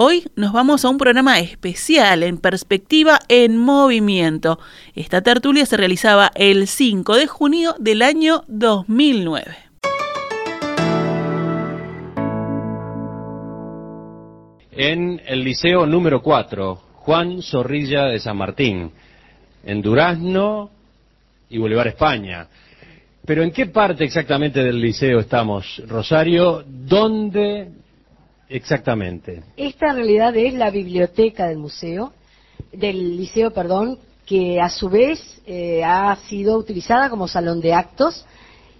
Hoy nos vamos a un programa especial en perspectiva en movimiento. Esta tertulia se realizaba el 5 de junio del año 2009. En el Liceo número 4, Juan Zorrilla de San Martín, en Durazno y Boulevard España. Pero ¿en qué parte exactamente del liceo estamos, Rosario? ¿Dónde exactamente? Esta en realidad es la biblioteca del museo, del liceo, perdón, que a su vez eh, ha sido utilizada como salón de actos.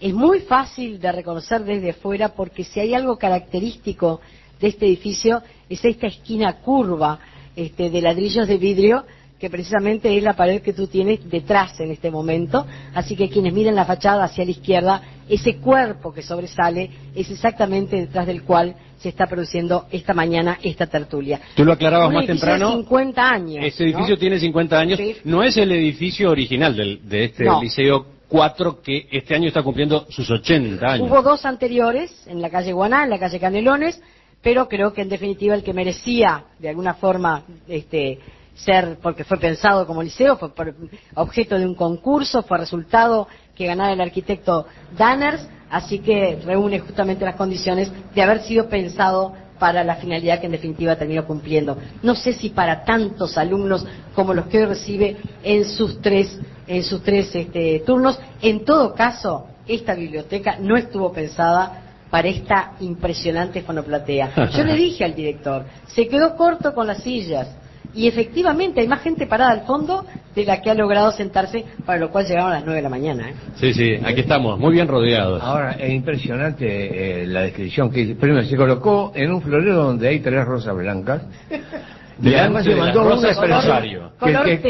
Es muy fácil de reconocer desde fuera porque si hay algo característico de este edificio es esta esquina curva este, de ladrillos de vidrio que precisamente es la pared que tú tienes detrás en este momento. Así que quienes miren la fachada hacia la izquierda, ese cuerpo que sobresale es exactamente detrás del cual se está produciendo esta mañana esta tertulia. Tú lo aclarabas Un más temprano. De 50 años. Ese edificio ¿no? tiene 50 años. Sí. No es el edificio original del- de este No. Liceo 4 que este año está cumpliendo sus 80 años. Hubo dos anteriores, en la calle Guaná, en la calle Canelones, pero creo que en definitiva el que merecía de alguna forma este, ser, porque fue pensado como liceo, fue por- objeto de un concurso, fue resultado que ganara el arquitecto Danners, así que reúne justamente las condiciones de haber sido pensado para la finalidad que en definitiva terminó cumpliendo. No sé si para tantos alumnos como los que hoy recibe en sus tres, en sus tres este, turnos. En todo caso, esta biblioteca no estuvo pensada para esta impresionante fonoplatea. Yo le dije al director, se quedó corto con las sillas. Y efectivamente hay más gente parada al fondo de la que ha logrado sentarse, para lo cual llegaron a las nueve de la mañana. ¿eh? Sí, sí, aquí estamos, muy bien rodeados. Ahora, es impresionante eh, la descripción que primero se colocó en un florero donde hay tres rosas blancas. Y además se mandó expresión Rosario. que,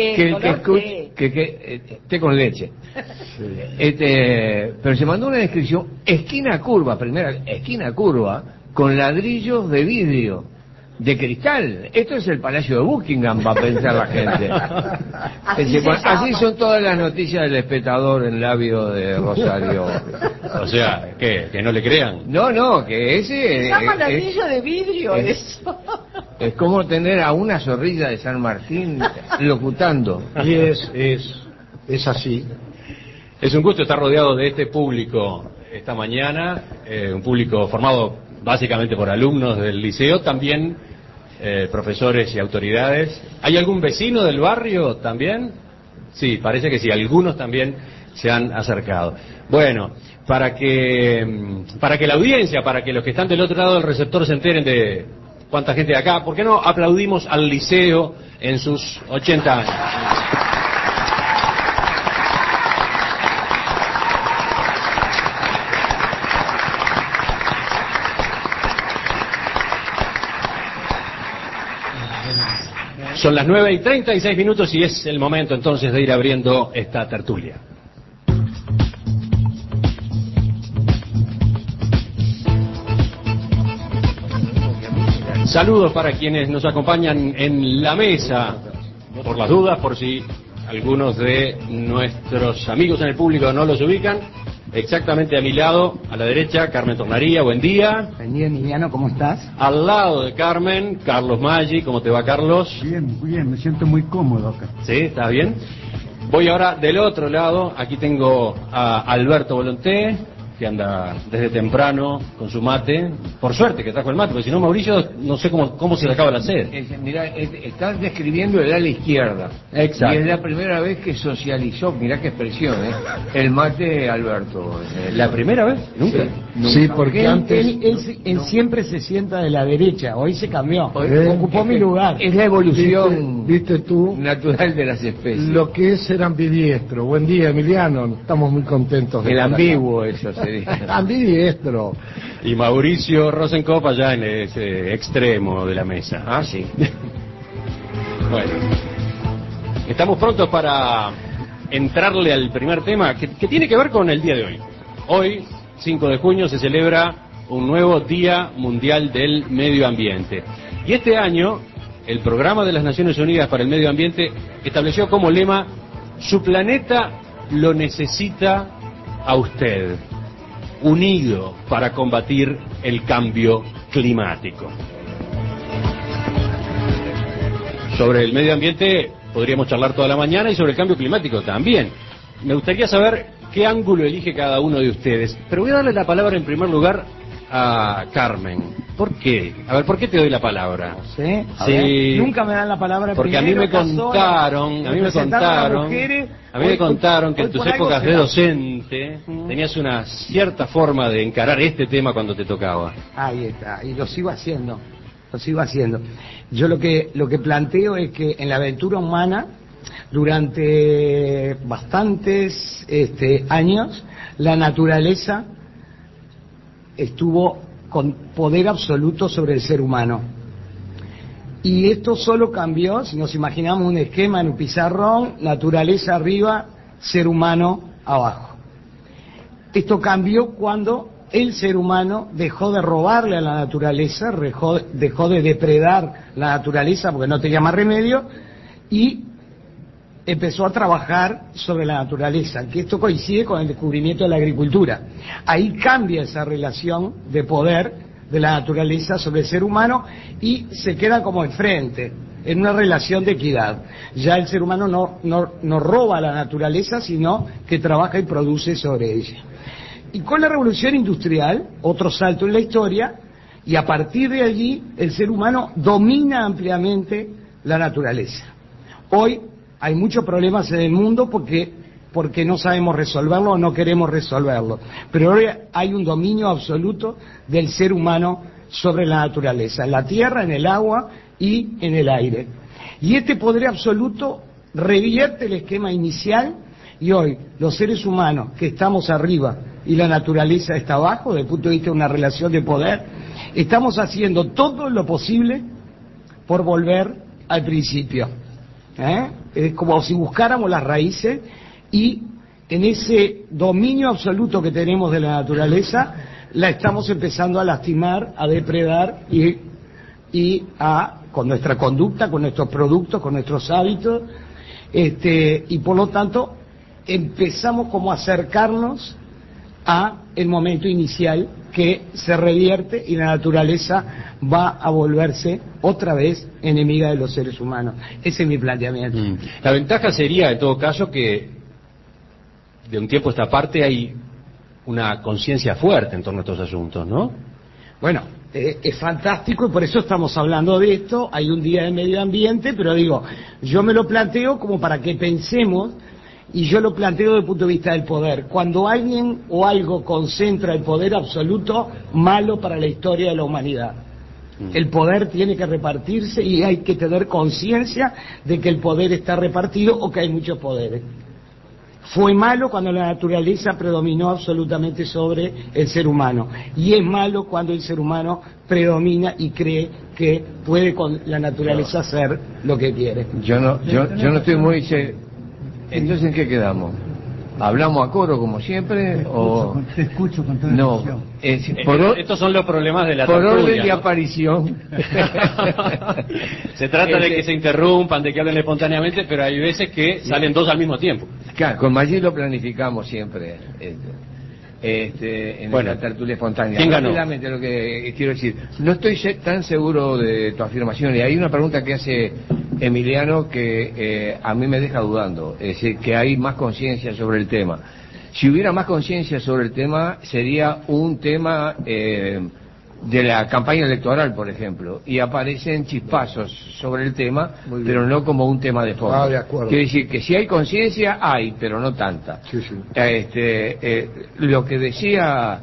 que, que, eh, té con leche. Este, pero se mandó una descripción esquina curva, primera esquina curva, con ladrillos de vidrio, de cristal. Esto es el Palacio de Buckingham, va a pensar la gente. Así bueno, son todas las noticias del espectador en labio de Rosario. O sea, ¿qué? ¿Que no le crean? No, no, que ese Se llama es, ladrillo de vidrio es- eso. es como tener a una zorrilla de San Martín locutando. Y es, es, es así. Es un gusto estar rodeado de este público esta mañana, eh, un público formado básicamente por alumnos del liceo, también eh, profesores y autoridades. ¿Hay algún vecino del barrio también? Sí, parece que sí, algunos también se han acercado. Bueno, para que, mm, para que la audiencia, para que los que están del otro lado del receptor se enteren de cuánta gente hay acá, ¿por qué no aplaudimos al liceo en sus 80 años? Son las 9 y 36 minutos y es el momento entonces de ir abriendo esta tertulia. Saludos para quienes nos acompañan en la mesa, por las dudas, por si algunos de nuestros amigos en el público no los ubican. Exactamente a mi lado, a la derecha, Carmen Tornaría, buen día. Buen día, Emiliano, ¿cómo estás? Al lado de Carmen, Carlos Maggi, ¿cómo te va Carlos? Bien, bien, me siento muy cómodo acá. ¿Sí? ¿Estás bien? Voy ahora del otro lado. Aquí tengo a Alberto Volonté, que anda desde temprano con su mate. Por suerte que trajo el mate, porque si no, Mauricio, no sé cómo, cómo se le acaba la sed. Es- Mirá, es- estás describiendo el ala izquierda. Exacto. Y es la primera vez que socializó, mirá qué expresión, ¿eh? El mate Alberto. Eh, ¿La primera vez? Nunca. Nunca. Sí, porque él, antes- él- él se- él siempre se sienta de la derecha, hoy se cambió, Eh, ocupó es mi lugar. Es la evolución Viste, viste tú natural de las especies. lo que es ser ambidiestro. Buen día, Emiliano. Estamos muy contentos de el estar acá. ambiguo, eso sería. Ambidiestro. Y Mauricio Rosenkopf allá en ese extremo de la mesa. ah, sí. Bueno. Estamos prontos para entrarle al primer tema que, que tiene que ver con el día de hoy. Hoy, 5 de junio, se celebra un nuevo Día Mundial del Medio Ambiente. Y este año, el Programa de las Naciones Unidas para el Medio Ambiente estableció como lema, su planeta lo necesita a usted, unido para combatir el cambio climático. Sobre el medio ambiente podríamos charlar toda la mañana y sobre el cambio climático también. Me gustaría saber qué ángulo elige cada uno de ustedes, pero voy a darle la palabra en primer lugar a Carmen. ¿Por qué? A ver, ¿por qué te doy la palabra? ¿Sí? A Sí. ver, Nunca me dan la palabra Porque a mí me contaron, a mí me contaron, mujeres. a mí me contaron que en tus épocas de docente tenías una cierta forma de encarar este tema cuando te tocaba. Ahí está, y lo sigo haciendo, lo sigo haciendo. Yo lo que, lo que planteo es que en la aventura humana, durante bastantes este, años, la naturaleza estuvo con poder absoluto sobre el ser humano. Y esto solo cambió, si nos imaginamos un esquema en un pizarrón, naturaleza arriba, ser humano abajo. Esto cambió cuando el ser humano dejó de robarle a la naturaleza, dejó, de depredar la naturaleza porque no tenía más remedio y empezó a trabajar sobre la naturaleza, que esto coincide con el descubrimiento de la agricultura. Ahí cambia esa relación de poder de la naturaleza sobre el ser humano y se queda como enfrente, en una relación de equidad. Ya el ser humano no, no, no roba la naturaleza, sino que trabaja y produce sobre ella. Y con la revolución industrial, otro salto en la historia, y a partir de allí el ser humano domina ampliamente la naturaleza. Hoy hay muchos problemas en el mundo porque, porque no sabemos resolverlo o no queremos resolverlo. Pero hoy hay un dominio absoluto del ser humano sobre la naturaleza, en la tierra, en el agua y en el aire. Y este poder absoluto revierte el esquema inicial y hoy los seres humanos que estamos arriba y la naturaleza está abajo, desde el punto de vista de una relación de poder, estamos haciendo todo lo posible por volver al principio. ¿Eh? Es como si buscáramos las raíces y en ese dominio absoluto que tenemos de la naturaleza, la estamos empezando a lastimar, a depredar y, y a, con nuestra conducta, con nuestros productos, con nuestros hábitos, este, y por lo tanto empezamos como a acercarnos a el momento inicial que se revierte y la naturaleza va a volverse otra vez enemiga de los seres humanos. Ese es mi planteamiento. Mm. La ventaja sería, en todo caso, que de un tiempo a esta parte hay una conciencia fuerte en torno a estos asuntos, ¿no? Bueno, eh, es fantástico y por eso estamos hablando de esto. Hay un día de medio ambiente, pero digo, yo me lo planteo como para que pensemos y yo lo planteo desde el punto de vista del poder. Cuando alguien o algo concentra el poder absoluto, malo para la historia de la humanidad. El poder tiene que repartirse y hay que tener conciencia de que el poder está repartido o que hay muchos poderes. Fue malo cuando la naturaleza predominó absolutamente sobre el ser humano. Y es malo cuando el ser humano predomina y cree que puede con la naturaleza hacer lo que quiere. Yo no, yo, yo no estoy muy... Entonces, ¿en qué quedamos? ¿Hablamos a coro como siempre o...? Te escucho con toda No, atención. es, Eh, por, Estos son los problemas de la por tertulia, orden de ¿no? aparición. se trata de Este- que se interrumpan, de que hablen espontáneamente, pero hay veces que salen dos al mismo tiempo. Claro, con Maggi lo planificamos siempre. Este, este, en Bueno, la tertulia espontánea. ¿quién ganó? Lo que quiero decir. No estoy tan seguro de tu afirmación. Y hay una pregunta que hace Emiliano que eh, a mí me deja dudando. Es decir, que hay más conciencia sobre el tema. Si hubiera más conciencia sobre el tema, sería un tema eh, de la campaña electoral, por ejemplo, y aparecen chispazos sobre el tema, pero no como un tema de fondo. Ah, de acuerdo. Quiere decir que si hay conciencia, hay, pero no tanta. Sí, sí. Este, eh, lo que decía,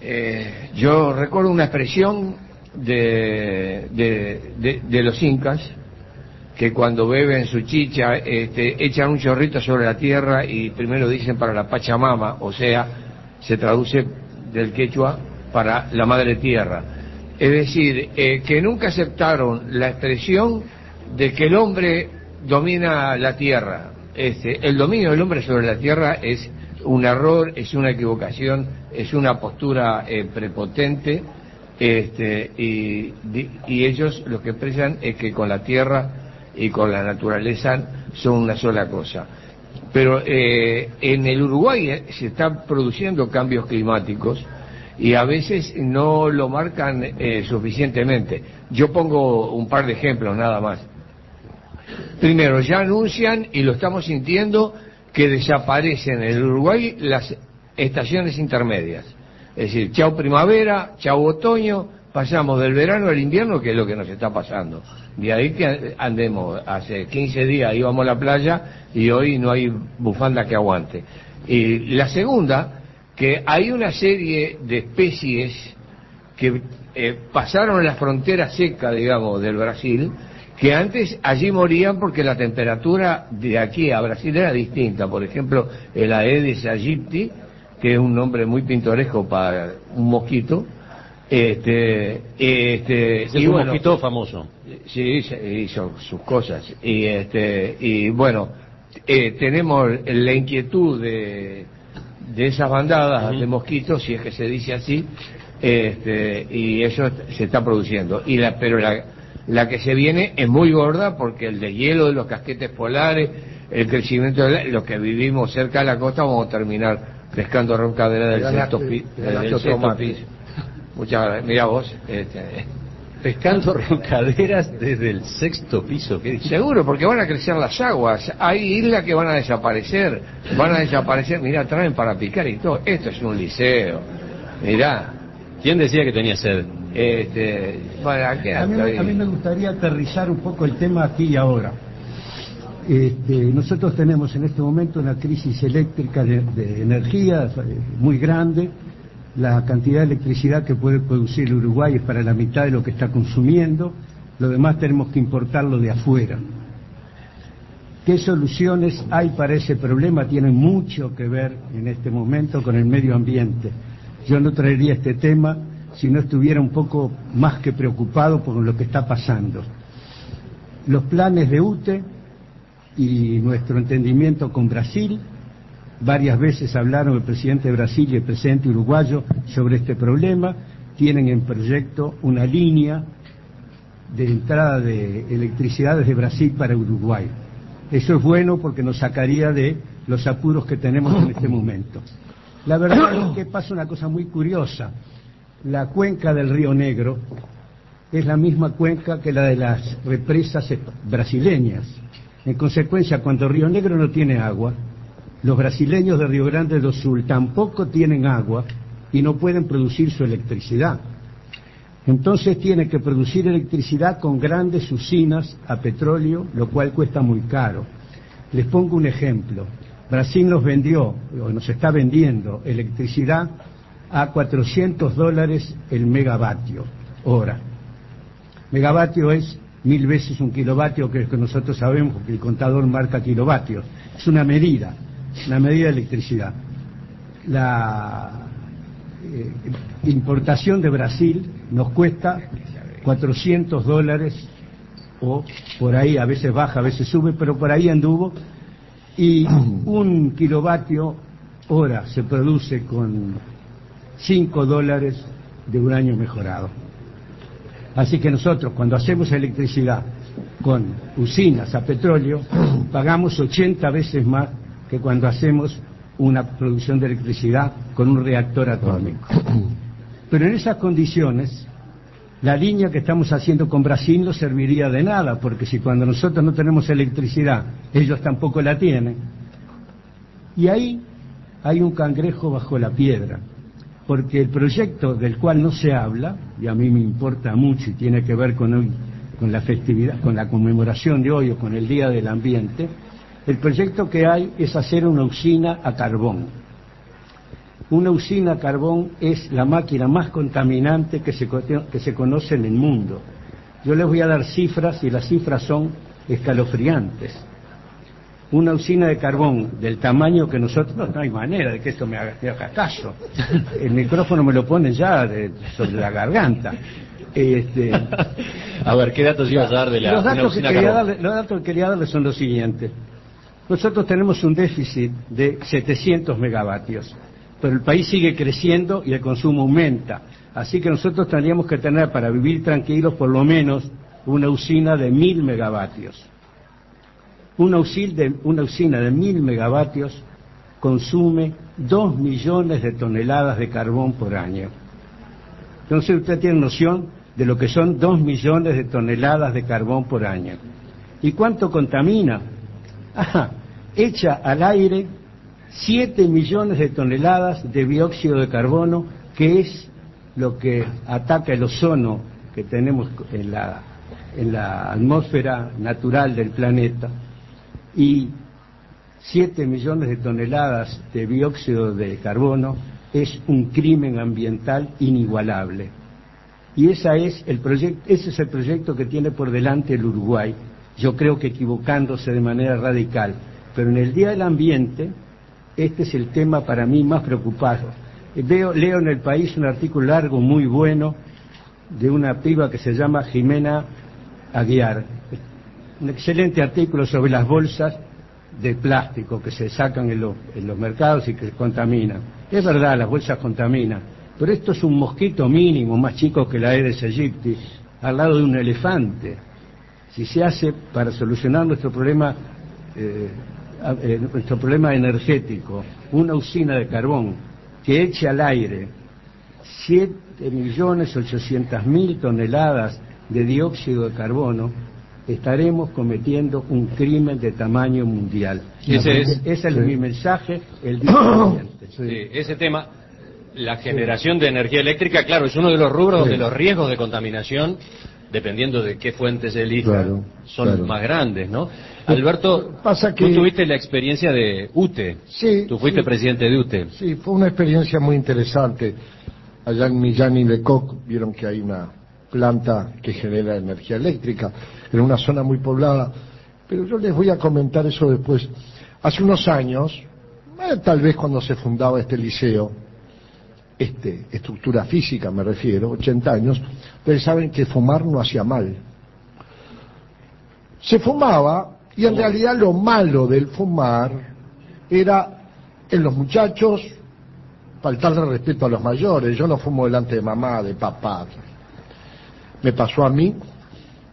eh, yo recuerdo una expresión de, de, de- de los incas, que cuando beben su chicha este, echan un chorrito sobre la tierra y primero dicen para la Pachamama, o sea, se traduce del quechua para la madre tierra. Es decir, eh, que nunca aceptaron la expresión de que el hombre domina la tierra. Este, el dominio del hombre sobre la tierra es un error, es una equivocación, es una postura eh, prepotente, este, y, y ellos lo que expresan es que con la tierra y con la naturaleza son una sola cosa. Pero eh, en el Uruguay eh, se están produciendo cambios climáticos y a veces no lo marcan eh, suficientemente. Yo pongo un par de ejemplos nada más. Primero, ya anuncian, y lo estamos sintiendo, que desaparecen en el Uruguay las estaciones intermedias. Es decir, chao primavera, chao otoño, pasamos del verano al invierno, que es lo que nos está pasando. De ahí que andemos, hace 15 días íbamos a la playa y hoy no hay bufanda que aguante. Y la segunda, que hay una serie de especies que eh, pasaron la frontera seca, digamos, del Brasil, que antes allí morían porque la temperatura de aquí a Brasil era distinta. Por ejemplo, el Aedes aegypti, que es un nombre muy pintoresco para un mosquito, este, este, es un mosquito famoso. Sí, hizo sus cosas. Y, este, y bueno, eh, tenemos la inquietud de, de esas bandadas de mosquitos, si es que se dice así, este, y eso se está produciendo. Y la, pero la, la que se viene es muy gorda porque el deshielo de los casquetes polares, el crecimiento de los que vivimos cerca de la costa, vamos a terminar pescando roncadera del sexto, del sexto piso. Muchas gracias. Mira vos. Este, Pescando roncaderas desde el sexto piso. ¿qué Seguro, porque van a crecer las aguas. Hay islas que van a desaparecer. Van a desaparecer. Mirá, traen para picar y todo. Esto es un liceo. Mirá. ¿Quién decía que tenía sed? Este, bueno, a, mí, a, mí, me gustaría aterrizar un poco el tema aquí y ahora. Este, nosotros tenemos en este momento una crisis eléctrica de, de energía eh, muy grande la cantidad de electricidad que puede producir Uruguay es para la mitad de lo que está consumiendo, lo demás tenemos que importarlo de afuera. ¿Qué soluciones hay para ese problema? Tiene mucho que ver en este momento con el medio ambiente. Yo no traería este tema si no estuviera un poco más que preocupado por lo que está pasando. Los planes de UTE y nuestro entendimiento con Brasil Varias veces hablaron el presidente de Brasil y el presidente uruguayo sobre este problema. Tienen en proyecto una línea de entrada de electricidad desde Brasil para Uruguay. Eso es bueno porque nos sacaría de los apuros que tenemos en este momento. La verdad es que pasa una cosa muy curiosa. La cuenca del río Negro es la misma cuenca que la de las represas brasileñas. En consecuencia, cuando Río Negro no tiene agua, los brasileños de Río Grande do Sul tampoco tienen agua y no pueden producir su electricidad. Entonces tienen que producir electricidad con grandes usinas a petróleo, lo cual cuesta muy caro. Les pongo un ejemplo. Brasil nos vendió, o nos está vendiendo, electricidad a 400 dólares el megavatio hora. Megavatio es mil veces un kilovatio, que es que nosotros sabemos, porque el contador marca kilovatios. Es una medida la medida de electricidad. La eh, importación de Brasil nos cuesta 400 dólares o por ahí, a veces baja, a veces sube, pero por ahí anduvo, y un kilovatio hora se produce con 5 dólares de un año mejorado. Así que nosotros cuando hacemos electricidad con usinas a petróleo, pagamos 80 veces más que cuando hacemos una producción de electricidad con un reactor atómico. Pero en esas condiciones, la línea que estamos haciendo con Brasil no serviría de nada, porque si cuando nosotros no tenemos electricidad, ellos tampoco la tienen. Y ahí hay un cangrejo bajo la piedra, porque el proyecto del cual no se habla, y a mí me importa mucho y tiene que ver con hoy, con la festividad, con la conmemoración de hoy o con el Día del Ambiente, el proyecto que hay es hacer una usina a carbón. Una usina a carbón es la máquina más contaminante que se, que se conoce en el mundo. Yo les voy a dar cifras y las cifras son escalofriantes. Una usina de carbón del tamaño que nosotros, no hay manera de que esto me haga, caso. El micrófono me lo pone ya sobre la garganta. Este, a ver, ¿qué datos ibas a dar de la los datos, que quería carbón? darle, los datos que quería darle son los siguientes. Nosotros tenemos un déficit de 700 megavatios, pero el país sigue creciendo y el consumo aumenta. Así que nosotros tendríamos que tener para vivir tranquilos por lo menos una usina de 1000 megavatios. Una usina de, una usina de 1000 megavatios consume 2 millones de toneladas de carbón por año. Entonces usted tiene noción de lo que son 2 millones de toneladas de carbón por año. ¿Y cuánto contamina? Echa al aire 7 millones de toneladas de dióxido de carbono, que es lo que ataca el ozono que tenemos en la, en la atmósfera natural del planeta. Y 7 millones de toneladas de dióxido de carbono es un crimen ambiental inigualable. Y esa es el ese es el proyecto que tiene por delante el Uruguay, yo creo que equivocándose de manera radical. Pero en el Día del Ambiente, este es el tema para mí más preocupado. Veo, leo en el país un artículo largo, muy bueno, de una piba que se llama Jimena Aguiar. Un excelente artículo sobre las bolsas de plástico que se sacan en los, en los mercados y que contaminan. Es verdad, las bolsas contaminan, pero esto es un mosquito mínimo, más chico que la Aedes aegypti, al lado de un elefante. Si se hace para solucionar nuestro problema, eh, eh, nuestro problema energético, una usina de carbón que eche al aire 7.800.000 toneladas de dióxido de carbono, estaremos cometiendo un crimen de tamaño mundial. Ese es- Ese es mi mensaje el día siguiente. Sí, ese tema, la generación de energía eléctrica, claro, es uno de los rubros donde los riesgos de contaminación, dependiendo de qué fuentes se elija, Claro, son claro. más grandes, ¿no? Alberto, Pasa tú tuviste la experiencia de UTE. Sí, Tú fuiste sí. presidente de UTE. Sí, fue una experiencia muy interesante. Allá en Millán y Lecoq vieron que hay una planta que genera energía eléctrica en una zona muy poblada. Pero yo les voy a comentar eso después. Hace unos años, eh, tal vez cuando se fundaba este liceo, este, estructura física me refiero, 80 años, ustedes saben que fumar no hacía mal. Se fumaba y en realidad lo malo del fumar era en los muchachos faltarle respeto a los mayores. Yo no fumo delante de mamá, de papá. Me pasó a mí.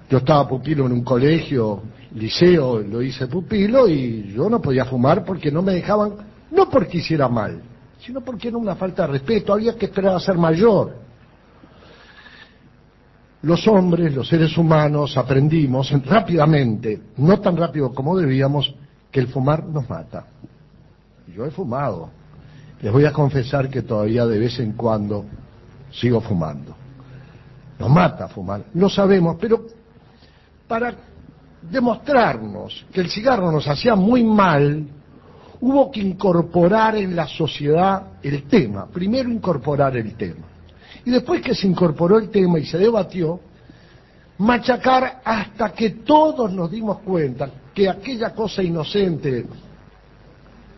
Yo estaba pupilo en un colegio, liceo, lo hice pupilo y yo no podía fumar porque no me dejaban, no porque hiciera mal, sino porque era una falta de respeto. Había que esperar a ser mayor. Los hombres, los seres humanos, aprendimos rápidamente, no tan rápido como debíamos, que el fumar nos mata. Yo he fumado. Les voy a confesar que todavía de vez en cuando sigo fumando. Nos mata fumar, lo sabemos, pero para demostrarnos que el cigarro nos hacía muy mal, hubo que incorporar en la sociedad el tema. Primero incorporar el tema. Y después que se incorporó el tema y se debatió, machacar hasta que todos nos dimos cuenta que aquella cosa inocente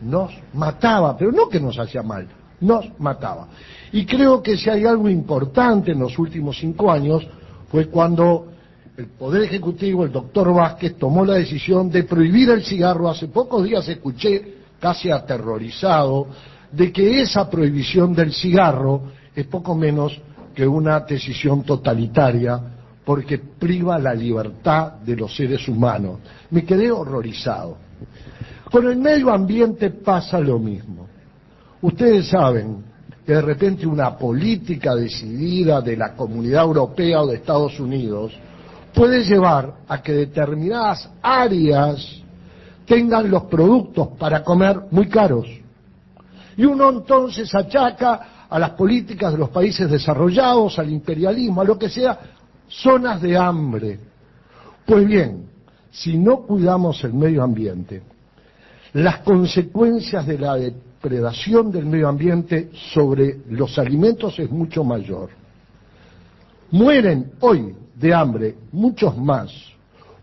nos mataba, pero no que nos hacía mal, nos mataba. Y creo que si hay algo importante en los últimos cinco años fue cuando el Poder Ejecutivo, el doctor Vázquez, tomó la decisión de prohibir el cigarro. Hace pocos días escuché, casi aterrorizado, de que esa prohibición del cigarro es poco menos que una decisión totalitaria porque priva la libertad de los seres humanos. Me quedé horrorizado. Con el medio ambiente pasa lo mismo. Ustedes saben que de repente una política decidida de la Comunidad Europea o de Estados Unidos puede llevar a que determinadas áreas tengan los productos para comer muy caros. Y uno entonces achaca a las políticas de los países desarrollados, al imperialismo, a lo que sea, zonas de hambre. Pues bien, si no cuidamos el medio ambiente, las consecuencias de la depredación del medio ambiente sobre los alimentos es mucho mayor. Mueren hoy de hambre muchos más,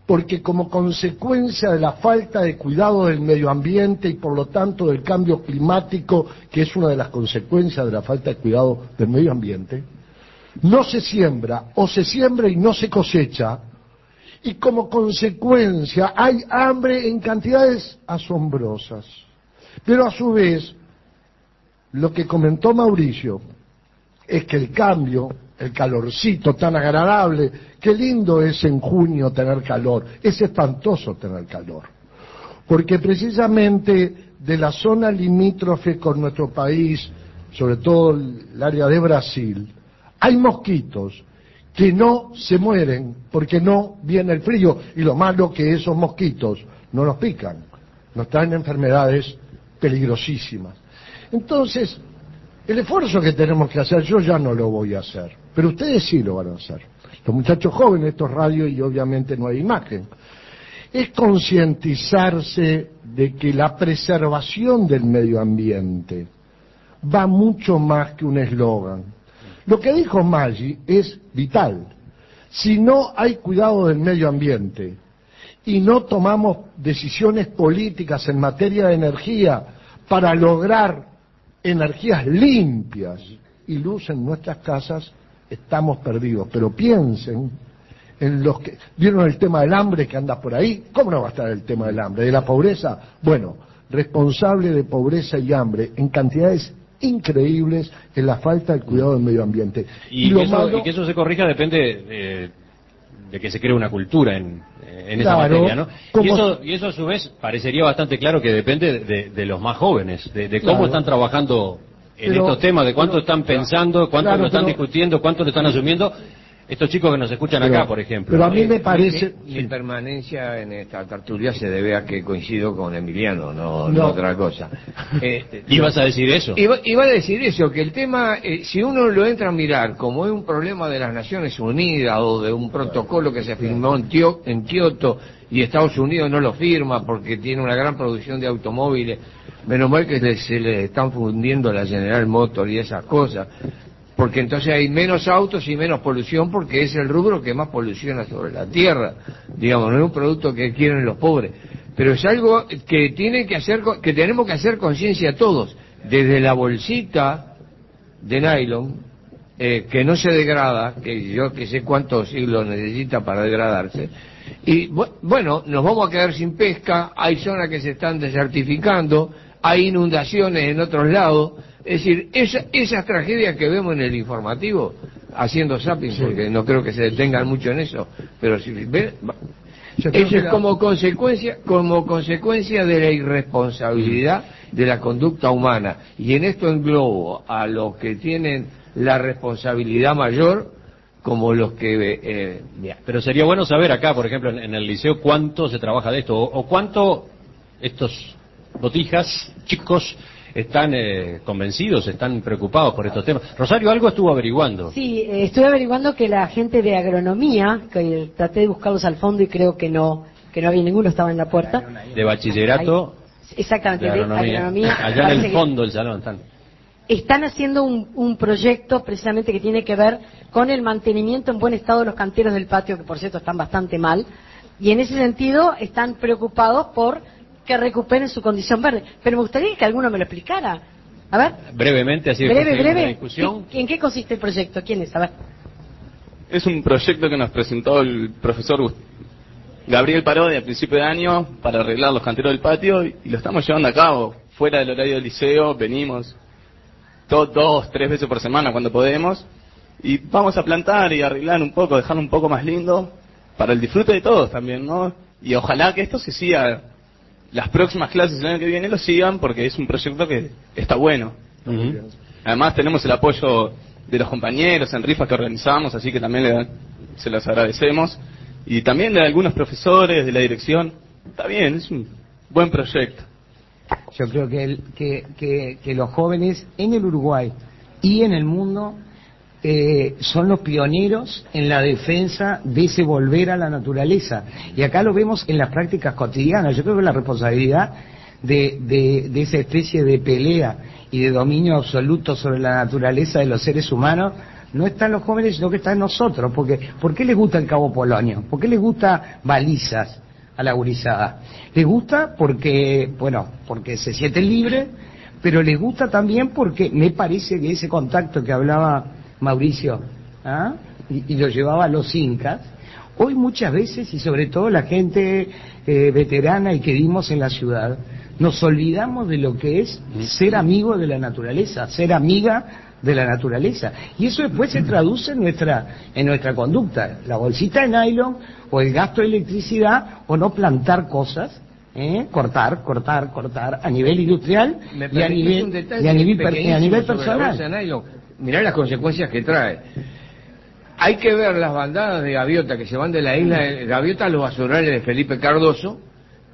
porque como consecuencia de la falta de cuidado del medio ambiente y por lo tanto del cambio climático, que es una de las consecuencias de la falta de cuidado del medio ambiente, no se siembra o se siembra y no se cosecha, y como consecuencia hay hambre en cantidades asombrosas. Pero a su vez, lo que comentó Mauricio es que el cambio, el calorcito tan agradable, qué lindo es en junio tener calor, es espantoso tener calor, porque precisamente de la zona limítrofe con nuestro país, sobre todo el área de Brasil, hay mosquitos que no se mueren porque no viene el frío. Y lo malo que esos mosquitos no nos pican, nos traen enfermedades peligrosísimas. Entonces, el esfuerzo que tenemos que hacer, yo ya no lo voy a hacer, pero ustedes sí lo van a hacer. Los muchachos jóvenes, estos radios y obviamente no hay imagen. Es concientizarse de que la preservación del medio ambiente va mucho más que un eslogan. Lo que dijo Maggi es vital. Si no hay cuidado del medio ambiente y no tomamos decisiones políticas en materia de energía para lograr energías limpias y luz en nuestras casas, estamos perdidos. Pero piensen en los que vieron el tema del hambre que anda por ahí. ¿Cómo no va a estar el tema del hambre? ¿De la pobreza? Bueno, responsable de pobreza y hambre en cantidades increíbles en la falta del cuidado del medio ambiente. Y, que, eso, y que, eso, se corrija depende de, de que se cree una cultura en, en esa materia, ¿no? Y eso, y eso a su vez parecería bastante claro que depende de, de los más jóvenes, de, cómo están trabajando en estos temas, de cuánto están pensando, cuánto lo están discutiendo, cuánto lo están asumiendo estos chicos que nos escuchan acá, por ejemplo. Pero a mí me parece... Mi, permanencia en esta tertulia se debe a que coincido con Emiliano, no, no. otra cosa. Eh, ¿Ibas a decir eso? Iba, iba, a decir eso, que el tema, eh, si uno lo entra a mirar como es un problema de las Naciones Unidas o de un protocolo que se firmó en, en Kioto y Estados Unidos no lo firma porque tiene una gran producción de automóviles, menos mal que se le están fundiendo la General Motors y esas cosas porque entonces hay menos autos y menos polución porque es el rubro que más poluciona sobre la tierra, digamos, no es un producto que quieren los pobres, pero es algo que tiene que hacer que tenemos que hacer conciencia todos, desde la bolsita de nylon eh, que no se degrada, que yo que sé cuántos siglos necesita para degradarse, y bueno, nos vamos a quedar sin pesca, hay zonas que se están desertificando, hay inundaciones en otros lados, es decir, esa, esas tragedias que vemos en el informativo, haciendo zapping, porque no creo que se detengan mucho en eso, pero si ven, eso es como consecuencia, como consecuencia de la irresponsabilidad de la conducta humana. Y en esto englobo a los que tienen la responsabilidad mayor como los que... Eh, pero sería bueno saber acá, por ejemplo, en, el liceo, cuánto se trabaja de esto, o cuánto estos botijas, chicos, están eh, convencidos, están preocupados por estos temas. Rosario, algo estuvo averiguando. Sí, eh, estoy averiguando que la gente de agronomía, que traté de buscarlos al fondo y creo que no, que no había ninguno, estaba en la puerta. De bachillerato. exactamente, de agronomía. Allá en el fondo del salón están. Están haciendo un, un proyecto precisamente que tiene que ver con el mantenimiento en buen estado de los canteros del patio, que por cierto están bastante mal. Y en ese sentido están preocupados por que recuperen su condición verde. Pero me gustaría que alguno me lo explicara. A ver. Brevemente, así breve, breve. discusión. ¿En qué consiste el proyecto? ¿Quién es? A ver. Es un proyecto que nos presentó el profesor Gabriel Parodi a principio de año para arreglar los canteros del patio y, lo estamos llevando a cabo. Fuera del horario del liceo, venimos dos, tres veces por semana cuando podemos y vamos a plantar y arreglar un poco, dejarlo un poco más lindo para el disfrute de todos también, ¿no? Y ojalá que esto se siga las próximas clases el año que viene lo sigan porque es un proyecto que está bueno. Además tenemos el apoyo de los compañeros en rifas que organizamos, así que también se los agradecemos. Y también de algunos profesores, de la dirección. Está bien, es un buen proyecto. Yo creo que, que, que los jóvenes en el Uruguay y en el mundo eh, son los pioneros en la defensa de ese volver a la naturaleza. Y acá lo vemos en las prácticas cotidianas. Yo creo que la responsabilidad de, de, esa especie de pelea y de dominio absoluto sobre la naturaleza de los seres humanos no está en los jóvenes, sino que está en nosotros. Porque, ¿Por qué les gusta el Cabo Polonio? ¿Por qué les gusta balizas a la gurizada? Les gusta porque, bueno, porque se sienten libres, pero les gusta también porque me parece que ese contacto que hablaba Mauricio, ¿ah? y, y lo llevaba a los incas. Hoy muchas veces, y sobre todo la gente eh, veterana y que vimos en la ciudad, nos olvidamos de lo que es ser amigo de la naturaleza, ser amiga de la naturaleza. Y eso después se traduce en nuestra, en nuestra conducta. La bolsita de nylon, o el gasto de electricidad, o no plantar cosas, ¿eh? cortar, cortar, cortar, a nivel industrial y a nivel, y a nivel, y a nivel personal. Mirá las consecuencias que trae. Hay que ver las bandadas de gaviota que se van de la isla de Gaviota a los basurales de Felipe Cardoso.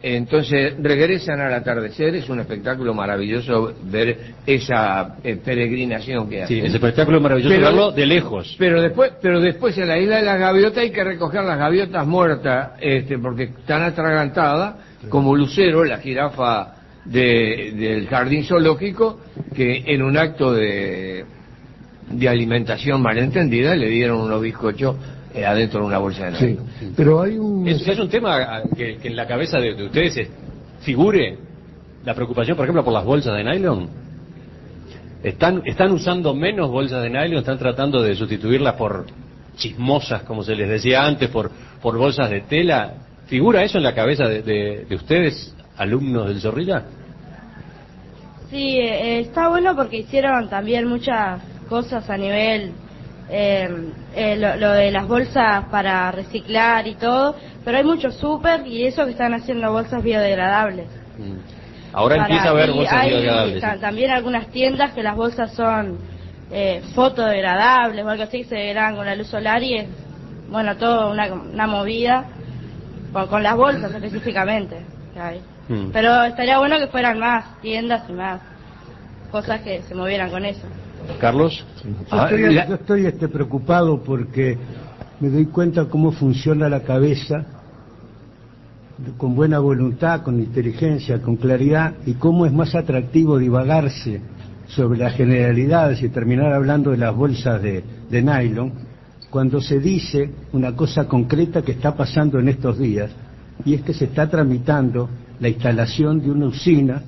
Entonces regresan al atardecer. Es un espectáculo maravilloso ver esa eh, peregrinación que Sí, hacen. espectáculo es maravilloso Pero- verlo de lejos. Pero después, pero después en la isla de las gaviotas hay que recoger las gaviotas muertas, este, porque están atragantadas, como Lucero, la jirafa de- del jardín zoológico, que en un acto de, de alimentación malentendida le dieron unos bizcochos eh, adentro de una bolsa de Sí, nylon. pero hay un... Es, es un tema ah, que, que en la cabeza de, de ustedes figure la preocupación, por ejemplo, por las bolsas de nylon. ¿Están, ¿Están usando menos bolsas de nylon? ¿Están tratando de sustituirlas por chismosas, como se les decía antes, por, por bolsas de tela? ¿Figura eso en la cabeza de, de- de ustedes, alumnos del Zorrilla? Sí, eh, está bueno porque hicieron también muchas cosas a nivel, eh, eh, lo, lo de las bolsas para reciclar y todo, pero hay muchos súper y eso que están haciendo bolsas biodegradables. Ahora Para- empieza a haber bolsas hay biodegradables. ta- también algunas tiendas que las bolsas son eh, fotodegradables o algo así que se degradan con la luz solar y es, bueno, todo una, una movida con, con las bolsas específicamente. que hay. Mm. Pero estaría bueno que fueran más tiendas y más cosas que se movieran con eso. Carlos. Yo estoy, yo estoy, este, preocupado porque me doy cuenta cómo funciona la cabeza con buena voluntad, con inteligencia, con claridad y cómo es más atractivo divagarse sobre las generalidades y terminar hablando de las bolsas de, de nylon cuando se dice una cosa concreta que está pasando en estos días y es que se está tramitando la instalación de una usina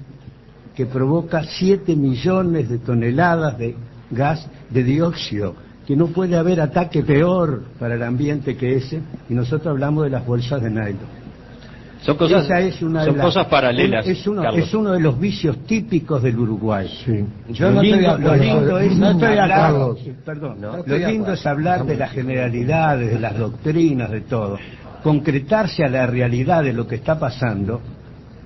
que provoca 7 millones de toneladas de gas de dióxido, que no puede haber ataque peor para el ambiente que ese, y nosotros hablamos de las bolsas de nylon. Son cosas, Esa es una de son las- cosas paralelas. Es uno, es uno de los vicios típicos del Uruguay. Yo lo no lindo, acuerdo. lo lindo es No estoy acuerdo. perdón, No lo lindo es hablar de las generalidades, de las doctrinas, de todo. Concretarse a la realidad de lo que está pasando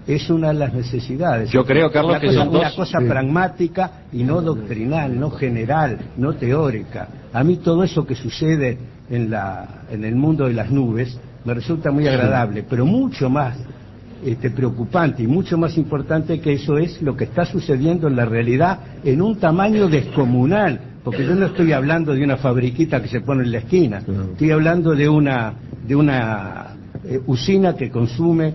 es una de las necesidades. Yo creo, Carlos, una que cosa, son dos- una cosa Sí. pragmática y no doctrinal, no general, no teórica. A mí todo eso que sucede en la en el mundo de las nubes me resulta muy agradable, pero mucho más este, preocupante y mucho más importante que eso es lo que está sucediendo en la realidad en un tamaño descomunal, porque yo no estoy hablando de una fabriquita que se pone en la esquina, estoy hablando de una de una eh, usina que consume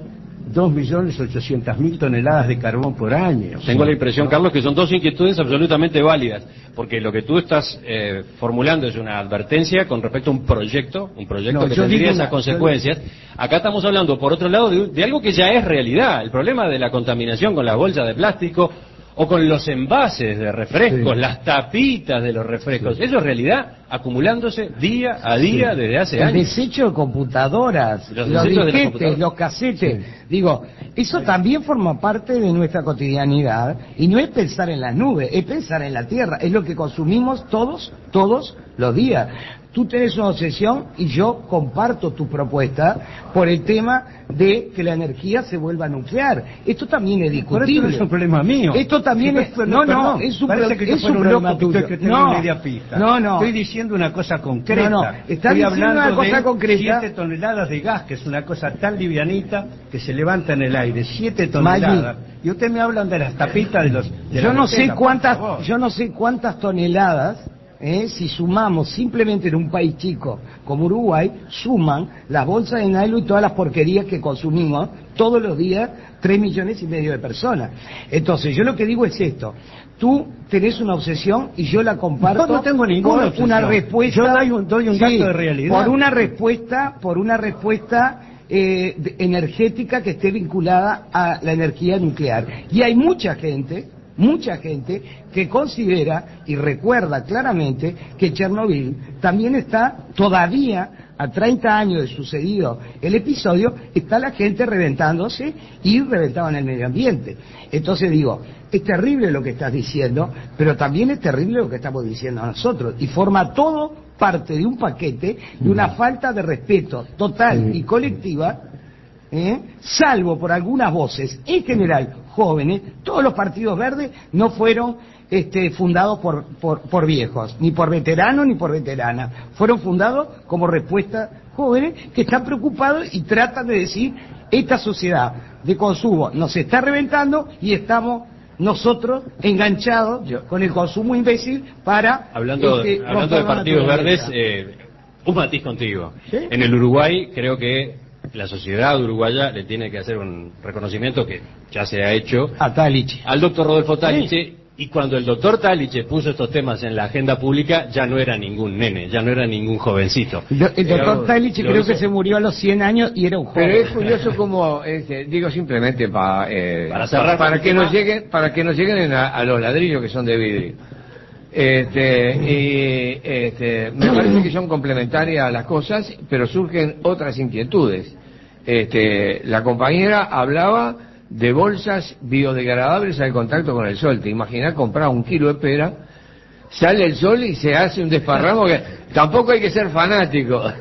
2.800.000 toneladas de carbón por año. Tengo la impresión, Carlos, que son dos inquietudes absolutamente válidas, porque lo que tú estás eh, formulando es una advertencia con respecto a un proyecto, un proyecto No, que tendría esas una- consecuencias. Acá estamos hablando, por otro lado, de, de algo que ya es realidad, el problema de la contaminación con las bolsas de plástico o con los envases de refrescos, Sí. las tapitas de los refrescos. Eso es realidad acumulándose día a día desde hace el años. desecho de computadoras, Los los, de disquetes, los casetes. Digo, eso también forma parte de nuestra cotidianidad y no es pensar en las nubes, es pensar en la tierra. Es lo que consumimos todos, todos los días. Tú tenés una obsesión y yo comparto tu propuesta por el tema de que la energía se vuelva nuclear. Esto también es Pero discutible. esto no es un problema mío. Esto también Sí, es... pero- No, no, es un, parece que es problema tuyo. que no, media pista. no, no. Estoy diciendo una cosa concreta. No, no, está diciendo hablando una cosa de concreta. 7 toneladas de gas, que es una cosa tan livianita que se levanta en el aire. 7 toneladas. Y usted me hablan de las tapitas de los... de yo no sé cuántas yo no sé cuántas toneladas eh, si sumamos simplemente en un país chico como Uruguay suman las bolsas de nylon y todas las porquerías que consumimos todos los días tres millones y medio de personas. Entonces yo lo que digo es esto. Tú tenés una obsesión y yo la comparto No, no tengo ninguna por una respuesta Yo doy un- doy un dato de realidad. por una respuesta por una respuesta eh, energética que esté vinculada a la energía nuclear. Y hay mucha gente mucha gente que considera y recuerda claramente que Chernobyl también está todavía a 30 años de sucedido el episodio, está la gente reventándose y reventaban el medio ambiente. Entonces digo, es terrible lo que estás diciendo, pero también es terrible lo que estamos diciendo nosotros. Y forma todo parte de un paquete de una mm. falta de respeto total y colectiva, ¿eh? salvo por algunas voces, en general jóvenes, todos los partidos verdes no fueron este, fundados por, por, viejos, ni por veteranos ni por veteranas. Fueron fundados como respuesta jóvenes que están preocupados y tratan de decir, esta sociedad de consumo nos está reventando y estamos nosotros enganchados con el consumo imbécil para... Hablando, este, hablando de partidos verdes, eh, un matiz contigo. En el Uruguay creo que la sociedad uruguaya le tiene que hacer un reconocimiento que ya se ha hecho a Taliche. al doctor Rodolfo Taliche y cuando el doctor Taliche puso estos temas en la agenda pública, ya no era ningún nene, ya no era ningún jovencito. El, doctor Taliche creo que se murió a los 100 años y era un joven. Pero es curioso como, este, digo simplemente eh, para cerrar para que nos lleguen, para que nos lleguen a, los ladrillos que son de vidrio. Este, y este, me parece que son complementarias las cosas, pero surgen otras inquietudes. Este, la compañera hablaba de bolsas biodegradables al contacto con el sol. Te imaginas comprar un kilo de pera, sale el sol y se hace un desparramo que tampoco hay que ser fanático.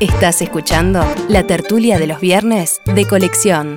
Estás escuchando la tertulia de los viernes de colección.